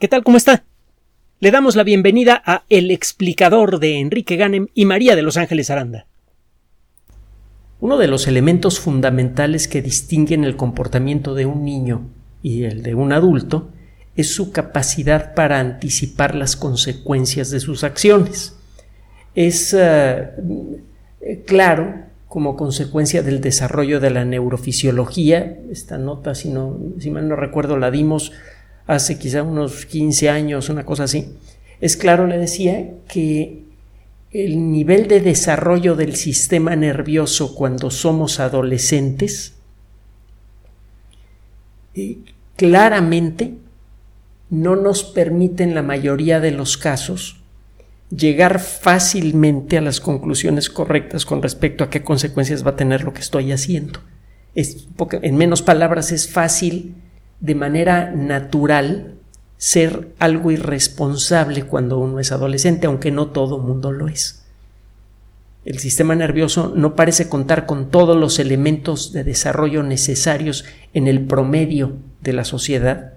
¿Qué tal? ¿Cómo está? Le damos la bienvenida a El explicador de Enrique Ganem y María de Los Ángeles Aranda. Uno de los elementos fundamentales que distinguen el comportamiento de un niño y el de un adulto es su capacidad para anticipar las consecuencias de sus acciones. Es eh, claro como consecuencia del desarrollo de la neurofisiología. Esta nota, si, no, si mal no recuerdo, la dimos hace quizá unos 15 años, una cosa así. Es claro, le decía, que el nivel de desarrollo del sistema nervioso cuando somos adolescentes eh, claramente no nos permite en la mayoría de los casos llegar fácilmente a las conclusiones correctas con respecto a qué consecuencias va a tener lo que estoy haciendo. En menos palabras, es fácil de manera natural ser algo irresponsable cuando uno es adolescente, aunque no todo mundo lo es. El sistema nervioso no parece contar con todos los elementos de desarrollo necesarios en el promedio de la sociedad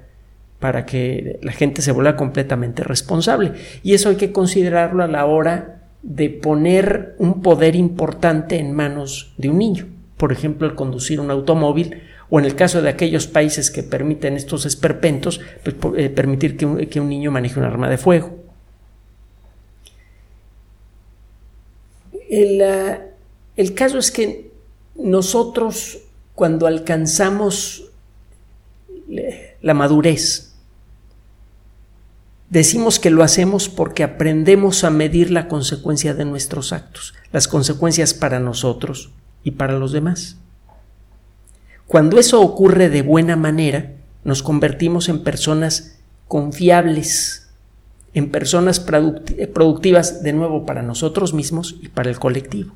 para que la gente se vuelva completamente responsable. Y eso hay que considerarlo a la hora de poner un poder importante en manos de un niño. Por ejemplo, el conducir un automóvil o en el caso de aquellos países que permiten estos esperpentos, pues, eh, permitir que un, niño maneje un arma de fuego. El, ah, el caso es que nosotros, cuando alcanzamos la madurez, Decimos que lo hacemos porque aprendemos a medir la consecuencia de nuestros actos, las consecuencias para nosotros y para los demás. Cuando eso ocurre de buena manera, nos convertimos en personas confiables, en personas productivas de nuevo para nosotros mismos y para el colectivo.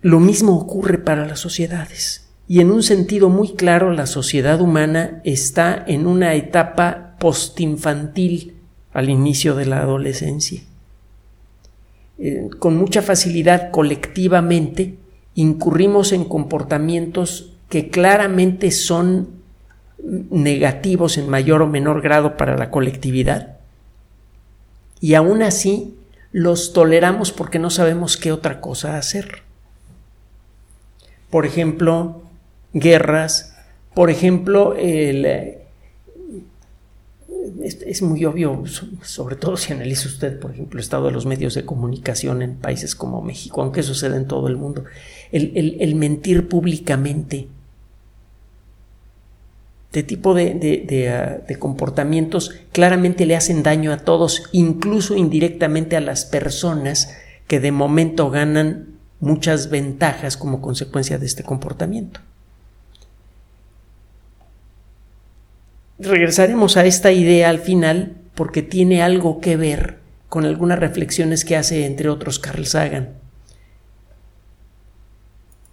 Lo mismo ocurre para las sociedades. Y en un sentido muy claro, la sociedad humana está en una etapa postinfantil al inicio de la adolescencia. Eh, con mucha facilidad colectivamente incurrimos en comportamientos que claramente son negativos en mayor o menor grado para la colectividad. Y aún así los toleramos porque no sabemos qué otra cosa hacer. Por ejemplo, guerras, por ejemplo, el, es, muy obvio, sobre todo si analiza usted, por ejemplo, el estado de los medios de comunicación en países como México, aunque sucede en todo el mundo, el, mentir públicamente. Este tipo de, ah, de, comportamientos claramente le hacen daño a todos, incluso indirectamente a las personas que de momento ganan muchas ventajas como consecuencia de este comportamiento. Regresaremos a esta idea al final porque tiene algo que ver con algunas reflexiones que hace entre otros Carl Sagan.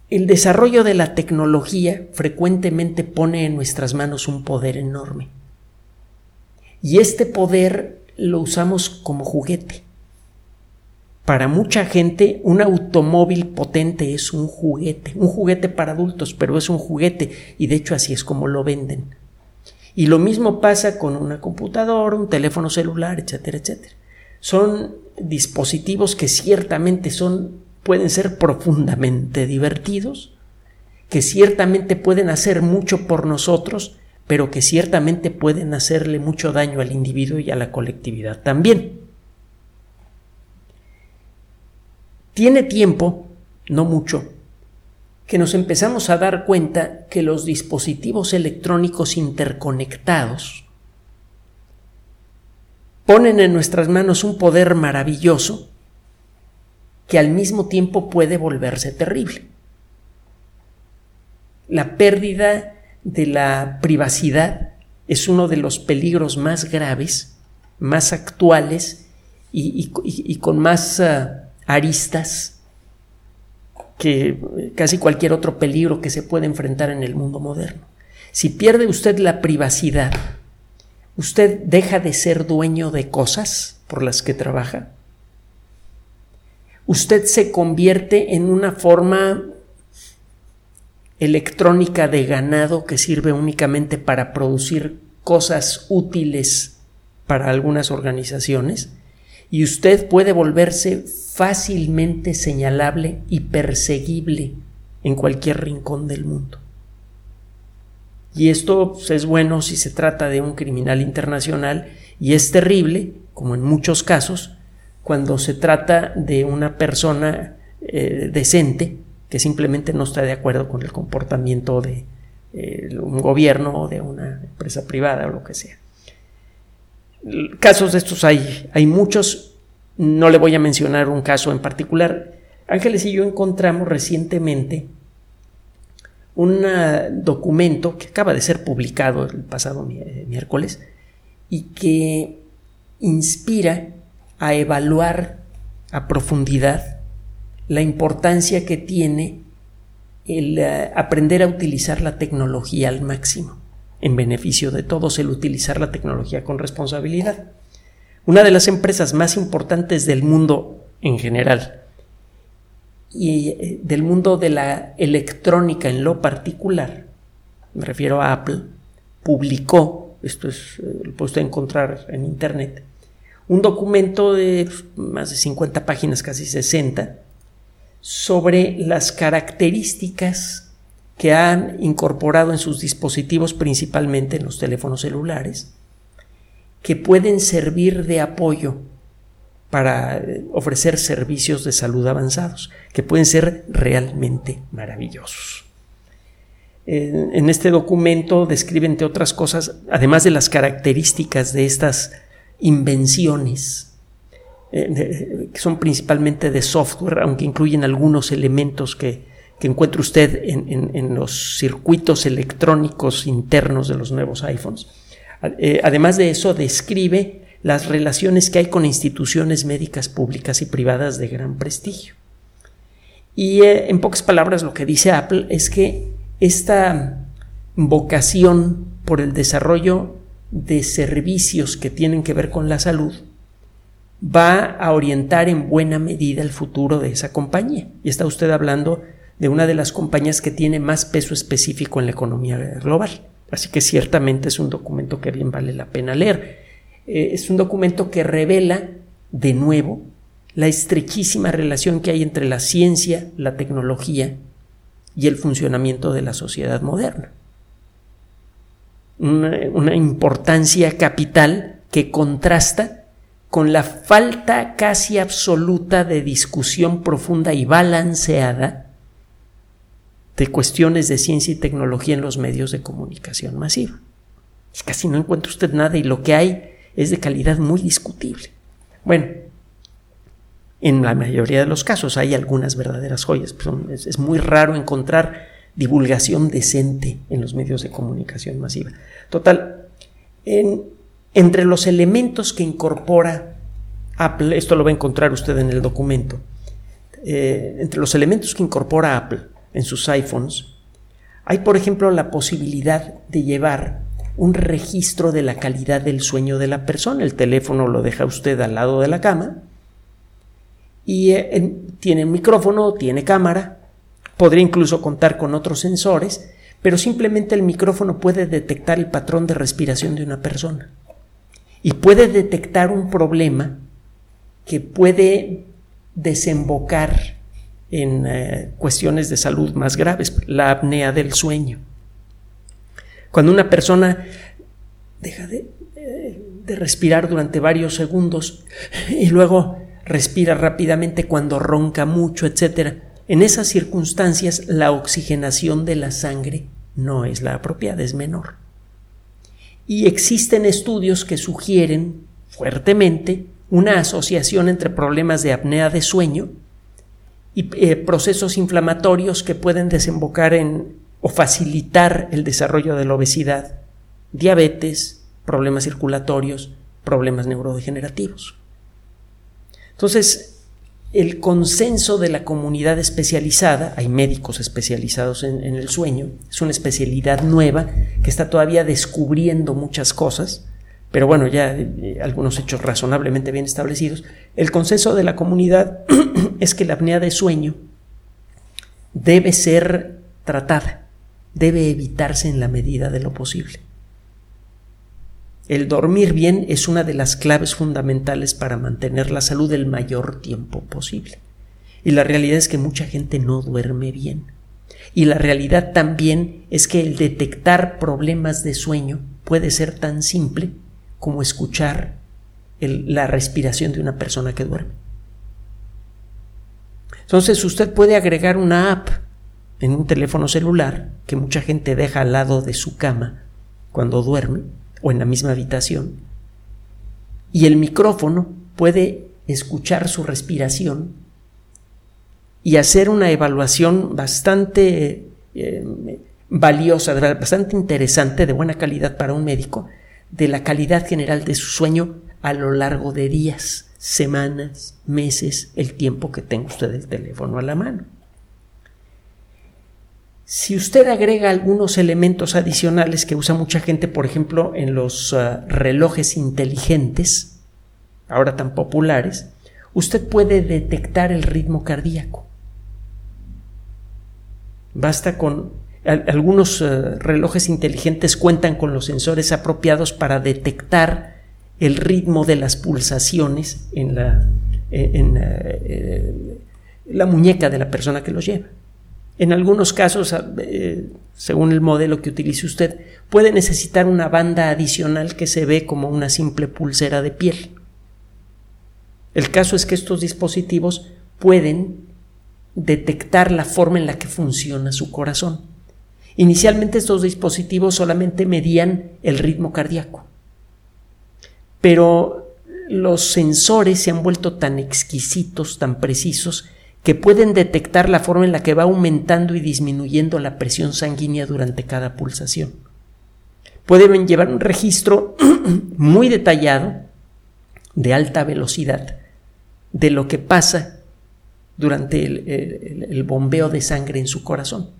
El desarrollo de la tecnología frecuentemente pone en nuestras manos un poder enorme. Y este poder lo usamos como juguete. Para mucha gente un automóvil potente es un juguete, un juguete para adultos, pero es un juguete y de hecho así es como lo venden. Y lo mismo pasa con una computadora, un teléfono celular, etcétera, etcétera. Son dispositivos que ciertamente son, pueden ser profundamente divertidos, que ciertamente pueden hacer mucho por nosotros, pero que ciertamente pueden hacerle mucho daño al individuo y a la colectividad también. Tiene tiempo, no mucho, que nos empezamos a dar cuenta que los dispositivos electrónicos interconectados ponen en nuestras manos un poder maravilloso que al mismo tiempo puede volverse terrible. La pérdida de la privacidad es uno de los peligros más graves, más actuales y, con más ah, aristas que casi cualquier otro peligro que se puede enfrentar en el mundo moderno. Si pierde usted la privacidad, usted deja de ser dueño de cosas por las que trabaja. Usted se convierte en una forma electrónica de ganado que sirve únicamente para producir cosas útiles para algunas organizaciones y usted puede volverse fácilmente señalable y perseguible en cualquier rincón del mundo. Y esto pues, es bueno si se trata de un criminal internacional y es terrible, como en muchos casos, cuando se trata de una persona eh, decente que simplemente no está de acuerdo con el comportamiento de eh, un gobierno o de una empresa privada o lo que sea. Casos de estos hay, hay muchos, no le voy a mencionar un caso en particular. Ángeles y yo encontramos recientemente un documento que acaba de ser publicado el pasado eh, miércoles y que inspira a evaluar a profundidad la importancia que tiene el eh, aprender a utilizar la tecnología al máximo, en beneficio de todos, el utilizar la tecnología con responsabilidad. Una de las empresas más importantes del mundo en general y eh, del mundo de la electrónica en lo particular, me refiero a Apple, publicó, esto es, eh, lo puede usted encontrar en Internet, un documento de más de 50 páginas, casi 60, sobre las características que han incorporado en sus dispositivos, principalmente en los teléfonos celulares, que pueden servir de apoyo para eh, ofrecer servicios de salud avanzados, que pueden ser realmente maravillosos. En este documento describen, entre otras cosas, además de las características de estas invenciones, eh, que son principalmente de software, aunque incluyen algunos elementos que, que encuentra usted en, los circuitos electrónicos internos de los nuevos iPhones. Eh, además de eso, describe las relaciones que hay con instituciones médicas públicas y privadas de gran prestigio. Y eh, en pocas palabras lo que dice Apple es que esta vocación por el desarrollo de servicios que tienen que ver con la salud va a orientar en buena medida el futuro de esa compañía. Y está usted hablando de una de las compañías que tiene más peso específico en la economía global. Así que ciertamente es un documento que bien vale la pena leer. Eh, es un documento que revela de nuevo la estrechísima relación que hay entre la ciencia, la tecnología y el funcionamiento de la sociedad moderna. Una, importancia capital que contrasta con la falta casi absoluta de discusión profunda y balanceada de cuestiones de ciencia y tecnología en los medios de comunicación masiva. Casi no encuentra usted nada y lo que hay es de calidad muy discutible. Bueno, en la mayoría de los casos hay algunas verdaderas joyas. Es, muy raro encontrar divulgación decente en los medios de comunicación masiva. Total, entre los elementos que incorpora Apple, esto lo va a encontrar usted en el documento, eh, entre los elementos que incorpora Apple en sus iPhones, hay por ejemplo la posibilidad de llevar un registro de la calidad del sueño de la persona. El teléfono lo deja usted al lado de la cama y eh, tiene micrófono, tiene cámara, podría incluso contar con otros sensores, pero simplemente el micrófono puede detectar el patrón de respiración de una persona y puede detectar un problema que puede desembocar en eh, cuestiones de salud más graves, la apnea del sueño. Cuando una persona deja de, respirar durante varios segundos y luego respira rápidamente cuando ronca mucho, etc. En esas circunstancias la oxigenación de la sangre no es la apropiada, es menor. Y existen estudios que sugieren fuertemente una asociación entre problemas de apnea de sueño y eh, procesos inflamatorios que pueden desembocar en o facilitar el desarrollo de la obesidad, diabetes, problemas circulatorios, problemas neurodegenerativos. Entonces, el consenso de la comunidad especializada, hay médicos especializados en, el sueño, es una especialidad nueva que está todavía descubriendo muchas cosas, pero bueno, ya eh, algunos hechos razonablemente bien establecidos. El consenso de la comunidad es que la apnea de sueño debe ser tratada debe evitarse en la medida de lo posible. El dormir bien es una de las claves fundamentales para mantener la salud el mayor tiempo posible. Y la realidad es que mucha gente no duerme bien. Y la realidad también es que el detectar problemas de sueño puede ser tan simple como escuchar la respiración de una persona que duerme. Entonces usted puede agregar una app en un teléfono celular que mucha gente deja al lado de su cama cuando duerme o en la misma habitación. Y el micrófono puede escuchar su respiración y hacer una evaluación bastante eh, valiosa, bastante interesante, de buena calidad para un médico, de la calidad general de su sueño a lo largo de días, semanas, meses, el tiempo que tenga usted el teléfono a la mano. Si usted agrega algunos elementos adicionales que usa mucha gente, por ejemplo, en los ah, relojes inteligentes, ahora tan populares, usted puede detectar el ritmo cardíaco. Basta con algunos ah, relojes inteligentes cuentan con los sensores apropiados para detectar el ritmo de las pulsaciones en la, eh, la muñeca de la persona que los lleva. En algunos casos, eh, según el modelo que utilice usted, puede necesitar una banda adicional que se ve como una simple pulsera de piel. El caso es que estos dispositivos pueden detectar la forma en la que funciona su corazón. Inicialmente estos dispositivos solamente medían el ritmo cardíaco, pero los sensores se han vuelto tan exquisitos, tan precisos, que pueden detectar la forma en la que va aumentando y disminuyendo la presión sanguínea durante cada pulsación. Pueden llevar un registro muy detallado de alta velocidad de lo que pasa durante el, bombeo de sangre en su corazón.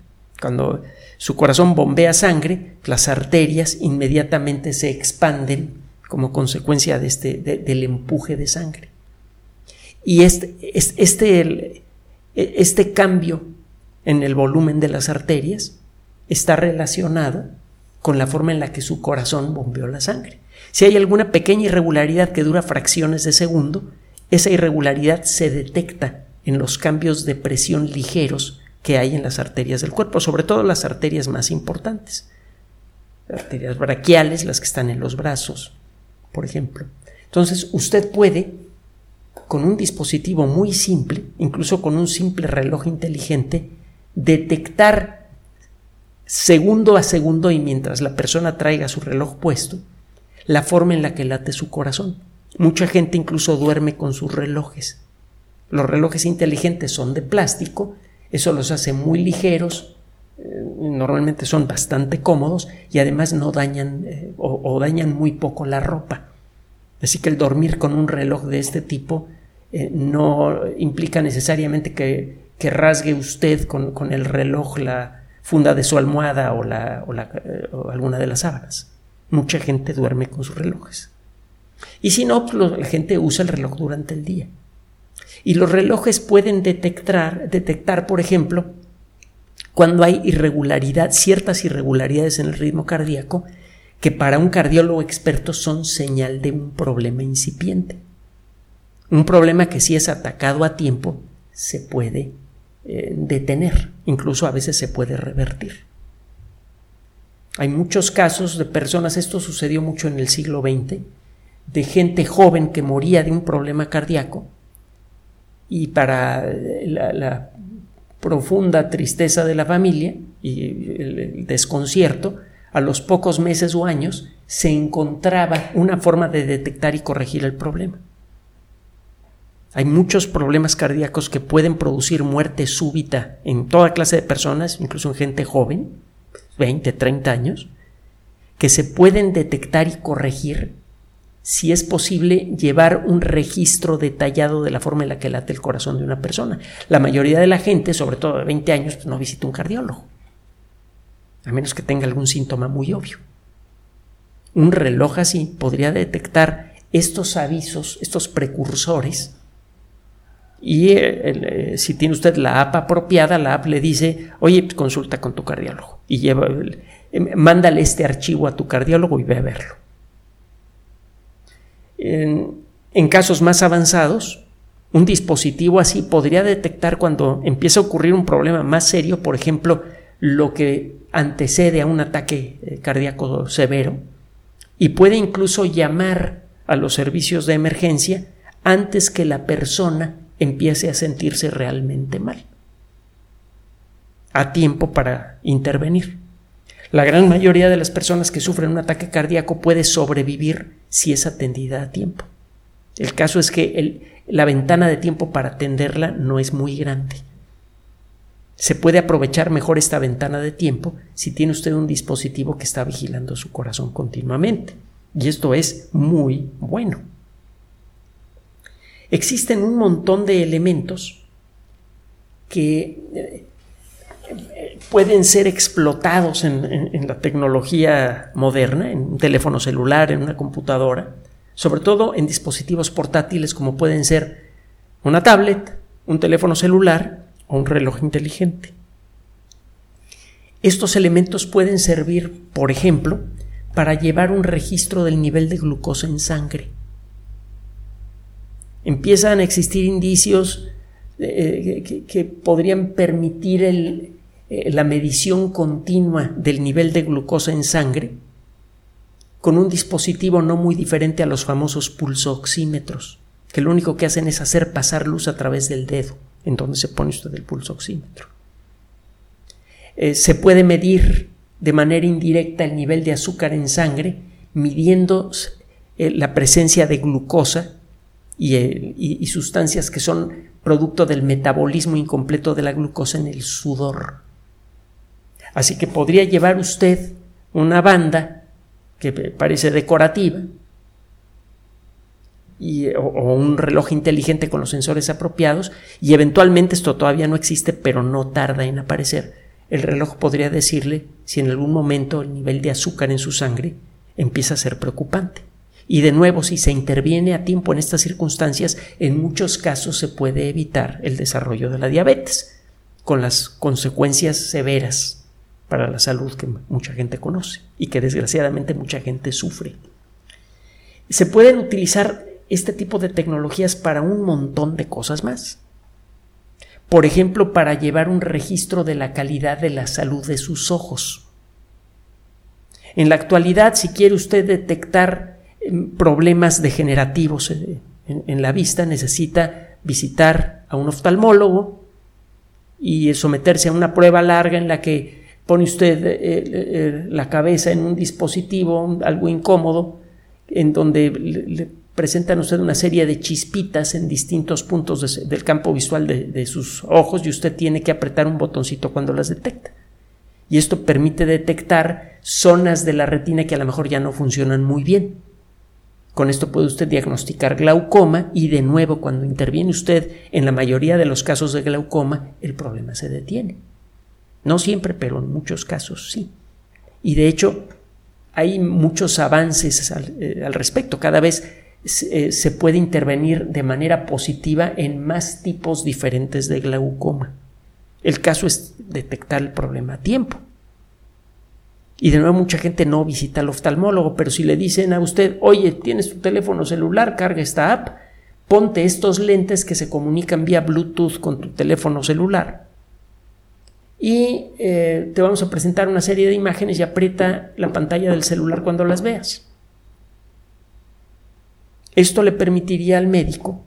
Cuando su corazón bombea sangre, las arterias inmediatamente se expanden como consecuencia de este, del empuje de sangre. Y este, este, e, este cambio en el volumen de las arterias está relacionado con la forma en la que su corazón bombeó la sangre. Si hay alguna pequeña irregularidad que dura fracciones de segundo, esa irregularidad se detecta en los cambios de presión ligeros que hay en las arterias del cuerpo, sobre todo las arterias más importantes. Arterias braquiales, las que están en los brazos, por ejemplo. Entonces, usted puede con un dispositivo muy simple, incluso con un simple reloj inteligente, detectar segundo a segundo y mientras la persona traiga su reloj puesto, la forma en la que late su corazón. Mucha gente incluso duerme con sus relojes. Los relojes inteligentes son de plástico, eso los hace muy ligeros, eh, normalmente son bastante cómodos y además no dañan eh, o dañan muy poco la ropa. Así que el dormir con un reloj de este tipo eh, no implica necesariamente que, rasgue usted con, el reloj la funda de su almohada o, la, eh, o, alguna de las sábanas. Mucha gente duerme con sus relojes. Y si no, pues, la gente usa el reloj durante el día. Y los relojes pueden detectar, detectar, por ejemplo, cuando hay irregularidad, ciertas irregularidades en el ritmo cardíaco que para un cardiólogo experto son señal de un problema incipiente. Un problema que si es atacado a tiempo se puede eh, detener, incluso a veces se puede revertir. Hay muchos casos de personas, esto sucedió mucho en el siglo XX, de gente joven que moría de un problema cardíaco y para la, profunda tristeza de la familia y el desconcierto, a los pocos meses o años se encontraba una forma de detectar y corregir el problema. Hay muchos problemas cardíacos que pueden producir muerte súbita en toda clase de personas, incluso en gente joven, 20, 30 años, que se pueden detectar y corregir si es posible llevar un registro detallado de la forma en la que late el corazón de una persona. La mayoría de la gente, sobre todo de 20 años, pues, no visita un cardiólogo a menos que tenga algún síntoma muy obvio. Un reloj así podría detectar estos avisos, estos precursores, y eh, si tiene usted la app apropiada, la app le dice, oye, consulta con tu cardiólogo y lleva, mándale este archivo a tu cardiólogo y ve a verlo. En casos más avanzados, un dispositivo así podría detectar cuando empieza a ocurrir un problema más serio, por ejemplo, lo que antecede a un ataque eh, cardíaco severo, y puede incluso llamar a los servicios de emergencia antes que la persona empiece a sentirse realmente mal, a tiempo para intervenir. La gran mayoría de las personas que sufren un ataque cardíaco puede sobrevivir si es atendida a tiempo. El caso es que la ventana de tiempo para atenderla no es muy grande. Se puede aprovechar mejor esta ventana de tiempo si tiene usted un dispositivo que está vigilando su corazón continuamente. Y esto es muy bueno. Existen un montón de elementos que eh, pueden ser explotados en, la tecnología moderna, en un teléfono celular, en una computadora, sobre todo en dispositivos portátiles como pueden ser una tablet, un teléfono celular o un reloj inteligente. Estos elementos pueden servir, por ejemplo, para llevar un registro del nivel de glucosa en sangre. Empiezan a existir indicios eh, que, podrían permitir eh, la medición continua del nivel de glucosa en sangre con un dispositivo no muy diferente a los famosos pulsoxímetros, que lo único que hacen es hacer pasar luz a través del dedo, en donde se pone usted el pulsoxímetro. Eh, se puede medir de manera indirecta el nivel de azúcar en sangre, midiendo eh, la presencia de glucosa y sustancias que son producto del metabolismo incompleto de la glucosa en el sudor. Así que podría llevar usted una banda que parece decorativa, y, o, un reloj inteligente con los sensores apropiados, y eventualmente esto todavía no existe, pero no tarda en aparecer. El reloj podría decirle si en algún momento el nivel de azúcar en su sangre empieza a ser preocupante. Y de nuevo, si se interviene a tiempo en estas circunstancias, en muchos casos se puede evitar el desarrollo de la diabetes, con las consecuencias severas para la salud que mucha gente conoce y que desgraciadamente mucha gente sufre. Se pueden utilizar este tipo de tecnologías para un montón de cosas más. Por ejemplo, para llevar un registro de la calidad de la salud de sus ojos. En la actualidad, si quiere usted detectar em, problemas degenerativos eh, en, la vista, necesita visitar a un oftalmólogo y someterse a una prueba larga en la que pone usted eh, eh, eh, la cabeza en un dispositivo, algo incómodo, en donde le, presentan a usted una serie de chispitas en distintos puntos del campo visual de, sus ojos y usted tiene que apretar un botoncito cuando las detecta. Y esto permite detectar zonas de la retina que a lo mejor ya no funcionan muy bien. Con esto puede usted diagnosticar glaucoma y de nuevo cuando interviene usted en la mayoría de los casos de glaucoma el problema se detiene. No siempre, pero en muchos casos sí. Y de hecho, hay muchos avances al, eh, respecto. Cada vez eh, se puede intervenir de manera positiva en más tipos diferentes de glaucoma. El caso es detectar el problema a tiempo. Y de nuevo mucha gente no visita al oftalmólogo, pero si le dicen a usted, oye, tienes tu teléfono celular, carga esta app, ponte estos lentes que se comunican vía Bluetooth con tu teléfono celular y eh, te vamos a presentar una serie de imágenes y aprieta la pantalla del celular cuando las veas. Esto le permitiría al médico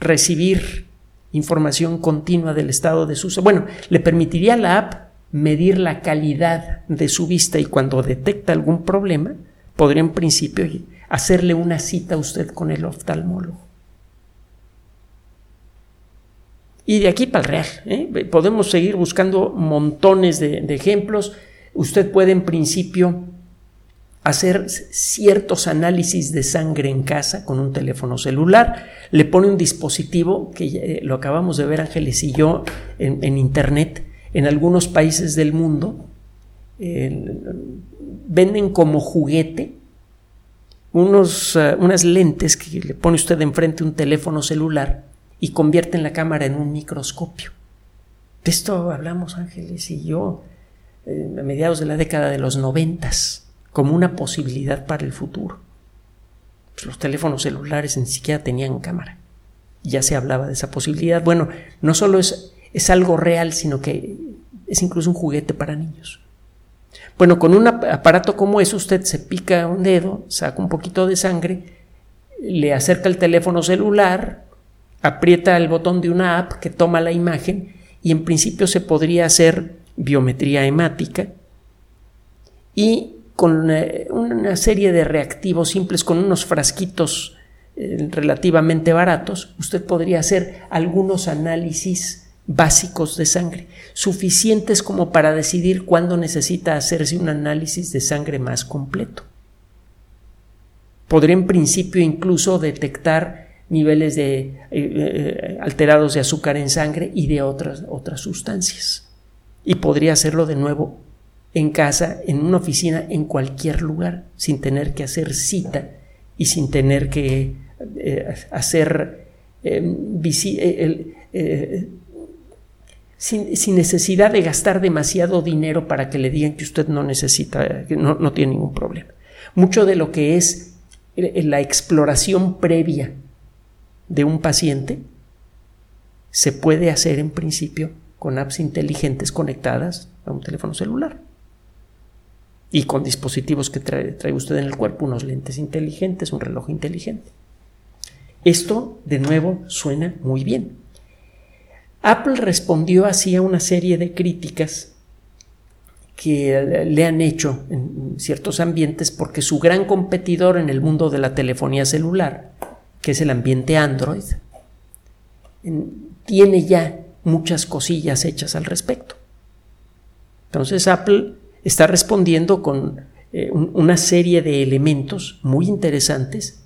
recibir información continua del estado de su... Bueno, le permitiría a la app medir la calidad de su vista y cuando detecta algún problema, podría en principio hacerle una cita a usted con el oftalmólogo. Y de aquí para el real, ¿eh? podemos seguir buscando montones de, ejemplos. Usted puede en principio hacer ciertos análisis de sangre en casa con un teléfono celular, le pone un dispositivo que eh, lo acabamos de ver Ángeles y yo en, internet, en algunos países del mundo, venden como juguete unos, unas lentes que le pone usted enfrente un teléfono celular y convierten la cámara en un microscopio. De esto hablamos Ángeles y yo eh, a mediados de la década de los noventas como una posibilidad para el futuro. Pues los teléfonos celulares ni siquiera tenían cámara. Ya se hablaba de esa posibilidad. Bueno, no solo es, es algo real, sino que es incluso un juguete para niños. Bueno, con un aparato como eso usted se pica un dedo, saca un poquito de sangre, le acerca el teléfono celular, aprieta el botón de una app que toma la imagen y en principio se podría hacer biometría hemática y con eh, una serie de reactivos simples, con unos frasquitos eh, relativamente baratos, usted podría hacer algunos análisis básicos de sangre, suficientes como para decidir cuándo necesita hacerse un análisis de sangre más completo. Podría en principio incluso detectar niveles de, eh, eh, alterados de azúcar en sangre y de otras, otras sustancias. Y podría hacerlo de nuevo en casa, en una oficina, en cualquier lugar, sin tener que hacer cita y sin tener que eh, hacer sin, necesidad de gastar demasiado dinero para que le digan que usted no necesita, que no, tiene ningún problema. Mucho de lo que es la exploración previa de un paciente se puede hacer en principio con apps inteligentes conectadas a un teléfono celular y con dispositivos que trae, usted en el cuerpo, unos lentes inteligentes, un reloj inteligente. Esto, de nuevo, suena muy bien. Apple respondió así a una serie de críticas que le han hecho en ciertos ambientes porque su gran competidor en el mundo de la telefonía celular, que es el ambiente Android, tiene ya muchas cosillas hechas al respecto. Entonces Apple está respondiendo con eh, una serie de elementos muy interesantes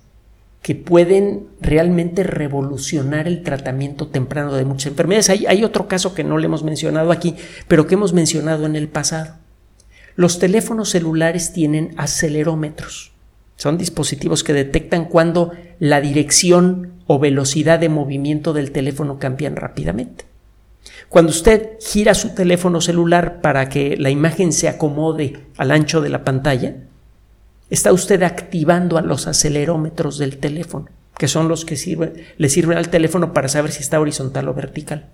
que pueden realmente revolucionar el tratamiento temprano de muchas enfermedades. Hay, otro caso que no le hemos mencionado aquí, pero que hemos mencionado en el pasado. Los teléfonos celulares tienen acelerómetros. Son dispositivos que detectan cuando la dirección o velocidad de movimiento del teléfono cambian rápidamente. Cuando usted gira su teléfono celular para que la imagen se acomode al ancho de la pantalla, está usted activando a los acelerómetros del teléfono, que son los que le sirven al teléfono para saber si está horizontal o vertical.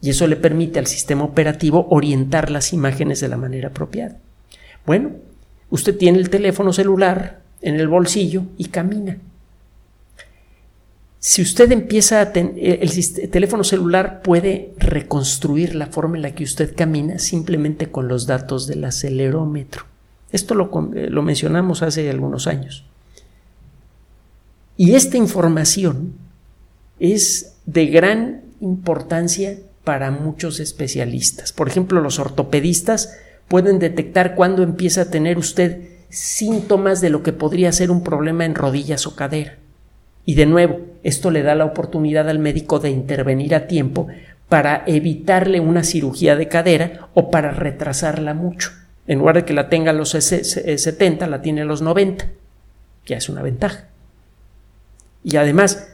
Y eso le permite al sistema operativo orientar las imágenes de la manera apropiada. Bueno, usted tiene el teléfono celular en el bolsillo y camina. Si usted empieza a tener el teléfono celular puede reconstruir la forma en la que usted camina simplemente con los datos del acelerómetro. Esto eh, lo, mencionamos hace algunos años. Y esta información es de gran importancia para muchos especialistas. Por ejemplo, los ortopedistas pueden detectar cuándo empieza a tener usted síntomas de lo que podría ser un problema en rodillas o cadera. Y de nuevo, esto le da la oportunidad al médico de intervenir a tiempo para evitarle una cirugía de cadera o para retrasarla mucho. En lugar de que la tenga a los 70, la tiene a los 90. Ya es una ventaja. Y además,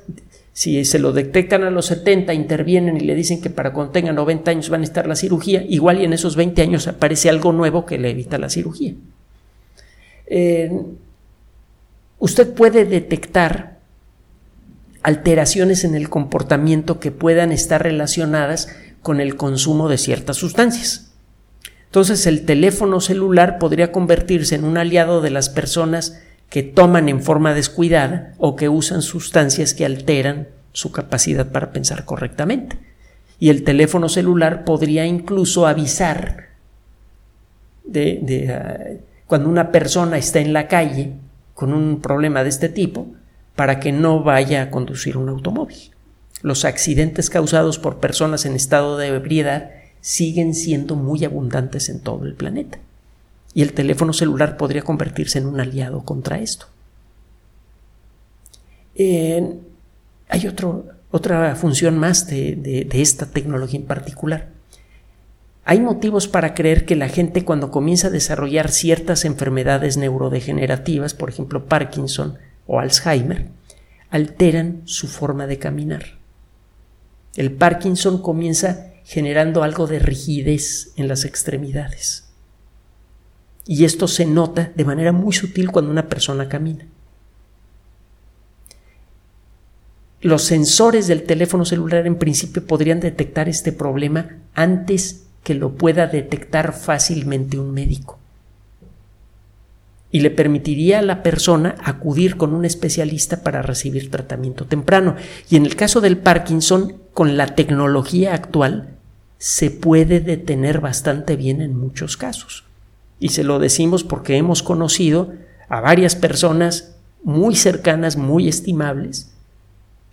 si se lo detectan a los 70, intervienen y le dicen que para cuando tenga 90 años van a estar la cirugía, igual y en esos 20 años aparece algo nuevo que le evita la cirugía. Eh, usted puede detectar alteraciones en el comportamiento que puedan estar relacionadas con el consumo de ciertas sustancias. Entonces el teléfono celular podría convertirse en un aliado de las personas que toman en forma descuidada o que usan sustancias que alteran su capacidad para pensar correctamente. Y el teléfono celular podría incluso avisar de, ah, cuando una persona está en la calle con un problema de este tipo para que no vaya a conducir un automóvil. Los accidentes causados por personas en estado de ebriedad siguen siendo muy abundantes en todo el planeta. Y el teléfono celular podría convertirse en un aliado contra esto. hay otra función más de esta tecnología en particular. Hay motivos para creer que la gente cuando comienza a desarrollar ciertas enfermedades neurodegenerativas, por ejemplo Parkinson o Alzheimer, alteran su forma de caminar. El Parkinson comienza generando algo de rigidez en las extremidades. Y esto se nota de manera muy sutil cuando una persona camina. Los sensores del teléfono celular en principio podrían detectar este problema antes que lo pueda detectar fácilmente un médico. Y le permitiría a la persona acudir con un especialista para recibir tratamiento temprano. Y en el caso del Parkinson, con la tecnología actual, se puede detener bastante bien en muchos casos. Y se lo decimos porque hemos conocido a varias personas muy cercanas, muy estimables,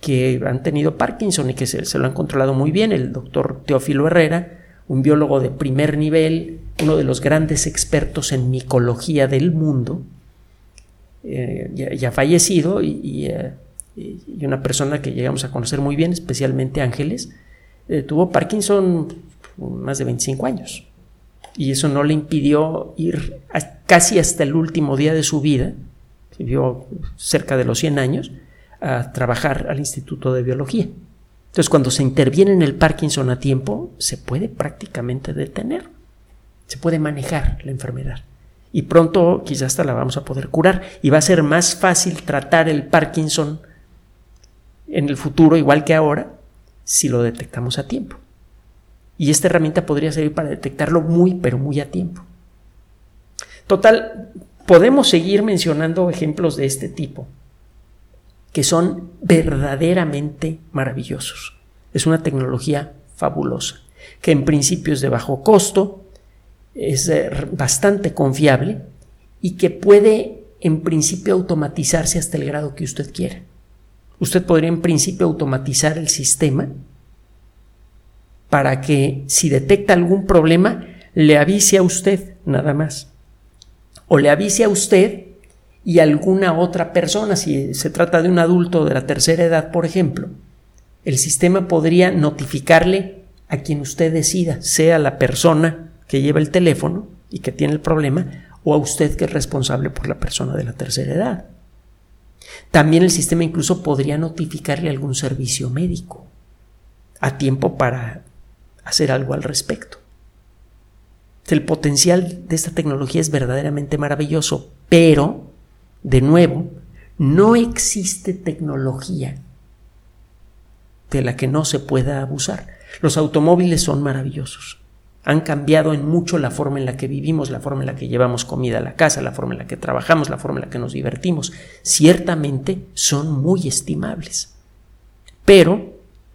que han tenido Parkinson y que se, lo han controlado muy bien. El doctor Teófilo Herrera, un biólogo de primer nivel, uno de los grandes expertos en micología del mundo, eh, ya, fallecido eh, y, una persona que llegamos a conocer muy bien, especialmente Ángeles, eh, tuvo Parkinson más de 25 años. Y eso no le impidió ir casi hasta el último día de su vida, vivió cerca de los 100 años, a trabajar al Instituto de Biología. Entonces, cuando se interviene en el Parkinson a tiempo, se puede prácticamente detener, se puede manejar la enfermedad. Y pronto quizás hasta la vamos a poder curar y va a ser más fácil tratar el Parkinson en el futuro, igual que ahora, si lo detectamos a tiempo. Y esta herramienta podría servir para detectarlo muy, pero muy a tiempo. Total, podemos seguir mencionando ejemplos de este tipo que son verdaderamente maravillosos. Es una tecnología fabulosa, que en principio es de bajo costo, es eh, bastante confiable y que puede en principio automatizarse hasta el grado que usted quiera. Usted podría en principio automatizar el sistema para que si detecta algún problema le avise a usted nada más. O le avise a usted y alguna otra persona, si se trata de un adulto de la tercera edad, por ejemplo, el sistema podría notificarle a quien usted decida, sea la persona que lleva el teléfono y que tiene el problema, o a usted que es responsable por la persona de la tercera edad. También el sistema incluso podría notificarle algún servicio médico a tiempo para hacer algo al respecto. El potencial de esta tecnología es verdaderamente maravilloso, pero de nuevo, no existe tecnología de la que no se pueda abusar. Los automóviles son maravillosos. Han cambiado en mucho la forma en la que vivimos, la forma en la que llevamos comida a la casa, la forma en la que trabajamos, la forma en la que nos divertimos. Ciertamente son muy estimables. Pero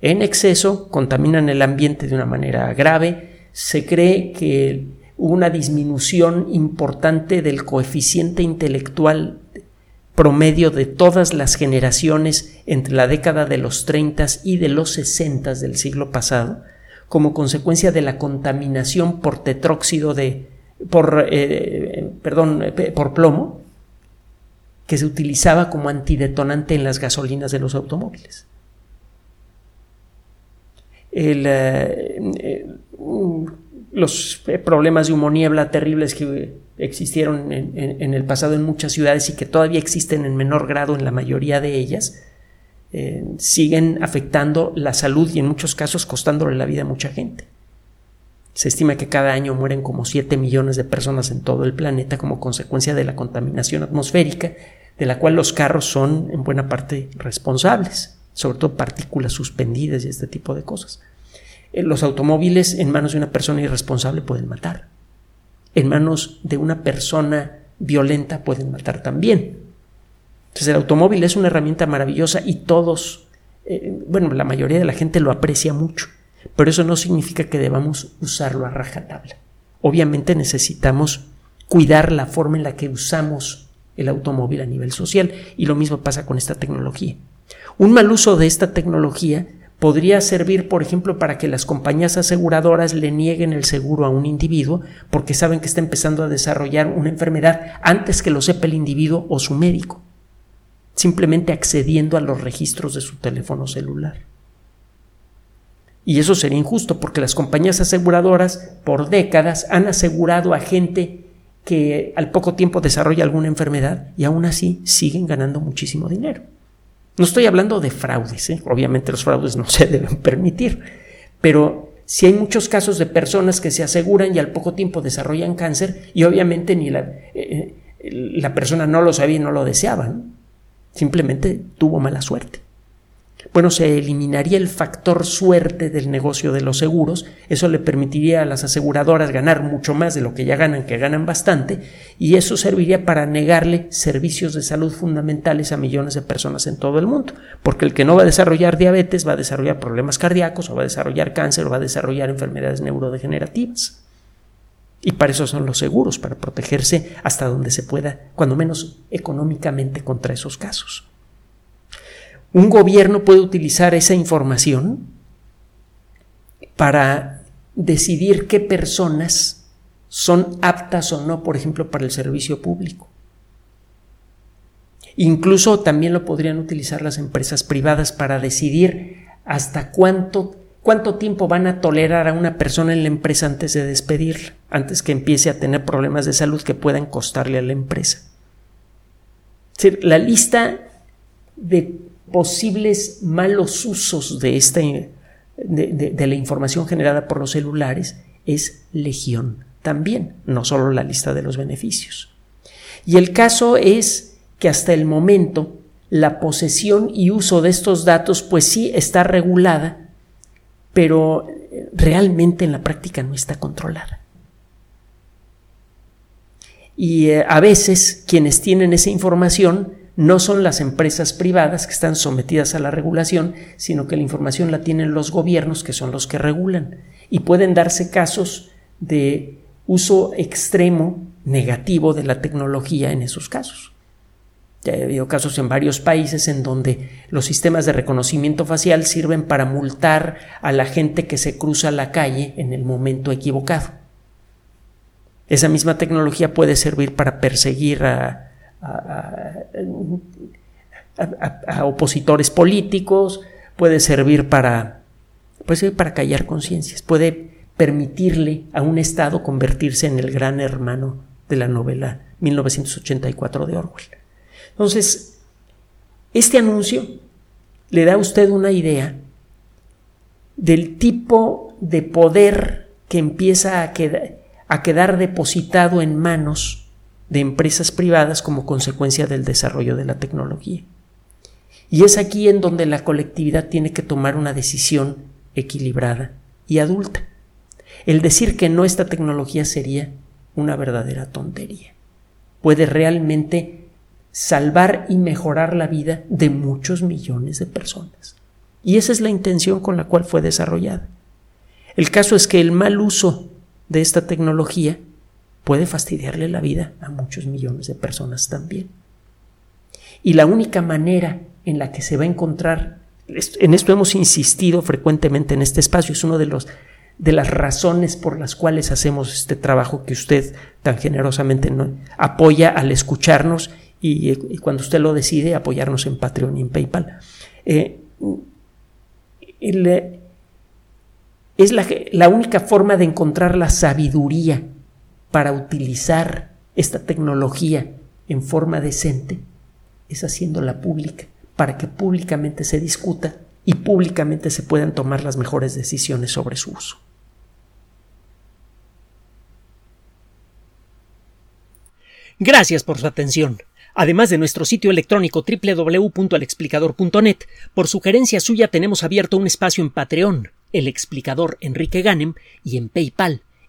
en exceso contaminan el ambiente de una manera grave. Se cree que una disminución importante del coeficiente intelectual promedio de todas las generaciones entre la década de los 30 y de los 60 del siglo pasado, como consecuencia de la contaminación por tetróxido de por eh, perdón por plomo que se utilizaba como antidetonante en las gasolinas de los automóviles. Eh, eh, los problemas de humo niebla terribles que existieron en, el pasado en muchas ciudades y que todavía existen en menor grado en la mayoría de ellas, eh, siguen afectando la salud y en muchos casos costándole la vida a mucha gente. Se estima que cada año mueren como 7 millones de personas en todo el planeta como consecuencia de la contaminación atmosférica, de la cual los carros son en buena parte responsables, sobre todo partículas suspendidas y este tipo de cosas. Eh, los automóviles en manos de una persona irresponsable pueden matar. En manos de una persona violenta pueden matar también. Entonces el automóvil es una herramienta maravillosa y todos, eh, bueno, la mayoría de la gente lo aprecia mucho, pero eso no significa que debamos usarlo a rajatabla. Obviamente necesitamos cuidar la forma en la que usamos el automóvil a nivel social y lo mismo pasa con esta tecnología. Un mal uso de esta tecnología podría servir, por ejemplo, para que las compañías aseguradoras le nieguen el seguro a un individuo porque saben que está empezando a desarrollar una enfermedad antes que lo sepa el individuo o su médico, simplemente accediendo a los registros de su teléfono celular. Y eso sería injusto porque las compañías aseguradoras por décadas han asegurado a gente que al poco tiempo desarrolla alguna enfermedad y aún así siguen ganando muchísimo dinero. No estoy hablando de fraudes, ¿eh? obviamente los fraudes no se deben permitir, pero si hay muchos casos de personas que se aseguran y al poco tiempo desarrollan cáncer y obviamente ni la, eh, eh, la persona no lo sabía y no lo deseaba, simplemente tuvo mala suerte bueno, se eliminaría el factor suerte del negocio de los seguros, eso le permitiría a las aseguradoras ganar mucho más de lo que ya ganan, que ganan bastante, y eso serviría para negarle servicios de salud fundamentales a millones de personas en todo el mundo, porque el que no va a desarrollar diabetes va a desarrollar problemas cardíacos, o va a desarrollar cáncer, o va a desarrollar enfermedades neurodegenerativas. Y para eso son los seguros, para protegerse hasta donde se pueda, cuando menos económicamente, contra esos casos. Un gobierno puede utilizar esa información para decidir qué personas son aptas o no, por ejemplo, para el servicio público. Incluso también lo podrían utilizar las empresas privadas para decidir hasta cuánto, cuánto tiempo van a tolerar a una persona en la empresa antes de despedirla, antes que empiece a tener problemas de salud que puedan costarle a la empresa. Es decir, la lista de posibles malos usos de, esta, de, la información generada por los celulares es legión también, no solo la lista de los beneficios. Y el caso es que hasta el momento la posesión y uso de estos datos pues sí está regulada, pero realmente en la práctica no está controlada. Y eh, a veces quienes tienen esa información no son las empresas privadas que están sometidas a la regulación, sino que la información la tienen los gobiernos que son los que regulan. Y pueden darse casos de uso extremo negativo de la tecnología en esos casos. Ya he habido casos en varios países en donde los sistemas de reconocimiento facial sirven para multar a la gente que se cruza la calle en el momento equivocado. Esa misma tecnología puede servir para perseguir a, a, opositores políticos, puede servir para, puede servir para callar conciencias, puede permitirle a un Estado convertirse en el gran hermano de la novela 1984 de Orwell. Entonces, este anuncio le da a usted una idea del tipo de poder que empieza a, a quedar depositado en manos de empresas privadas como consecuencia del desarrollo de la tecnología. Y es aquí en donde la colectividad tiene que tomar una decisión equilibrada y adulta. El decir que no esta tecnología sería una verdadera tontería. Puede realmente salvar y mejorar la vida de muchos millones de personas. Y esa es la intención con la cual fue desarrollada. El caso es que el mal uso de esta tecnología puede fastidiarle la vida a muchos millones de personas también. Y la única manera en la que se va a encontrar, en esto hemos insistido frecuentemente en este espacio, es una de, los, de las razones por las cuales hacemos este trabajo que usted tan generosamente apoya al escucharnos y, cuando usted lo decide apoyarnos en Patreon y en PayPal. Eh, es la, la única forma de encontrar la sabiduría para utilizar esta tecnología en forma decente es haciéndola pública, para que públicamente se discuta y públicamente se puedan tomar las mejores decisiones sobre su uso. Gracias por su atención. Además de nuestro sitio electrónico www.alexplicador.net, por sugerencia suya tenemos abierto un espacio en Patreon, el explicador Enrique Ganem, y en PayPal,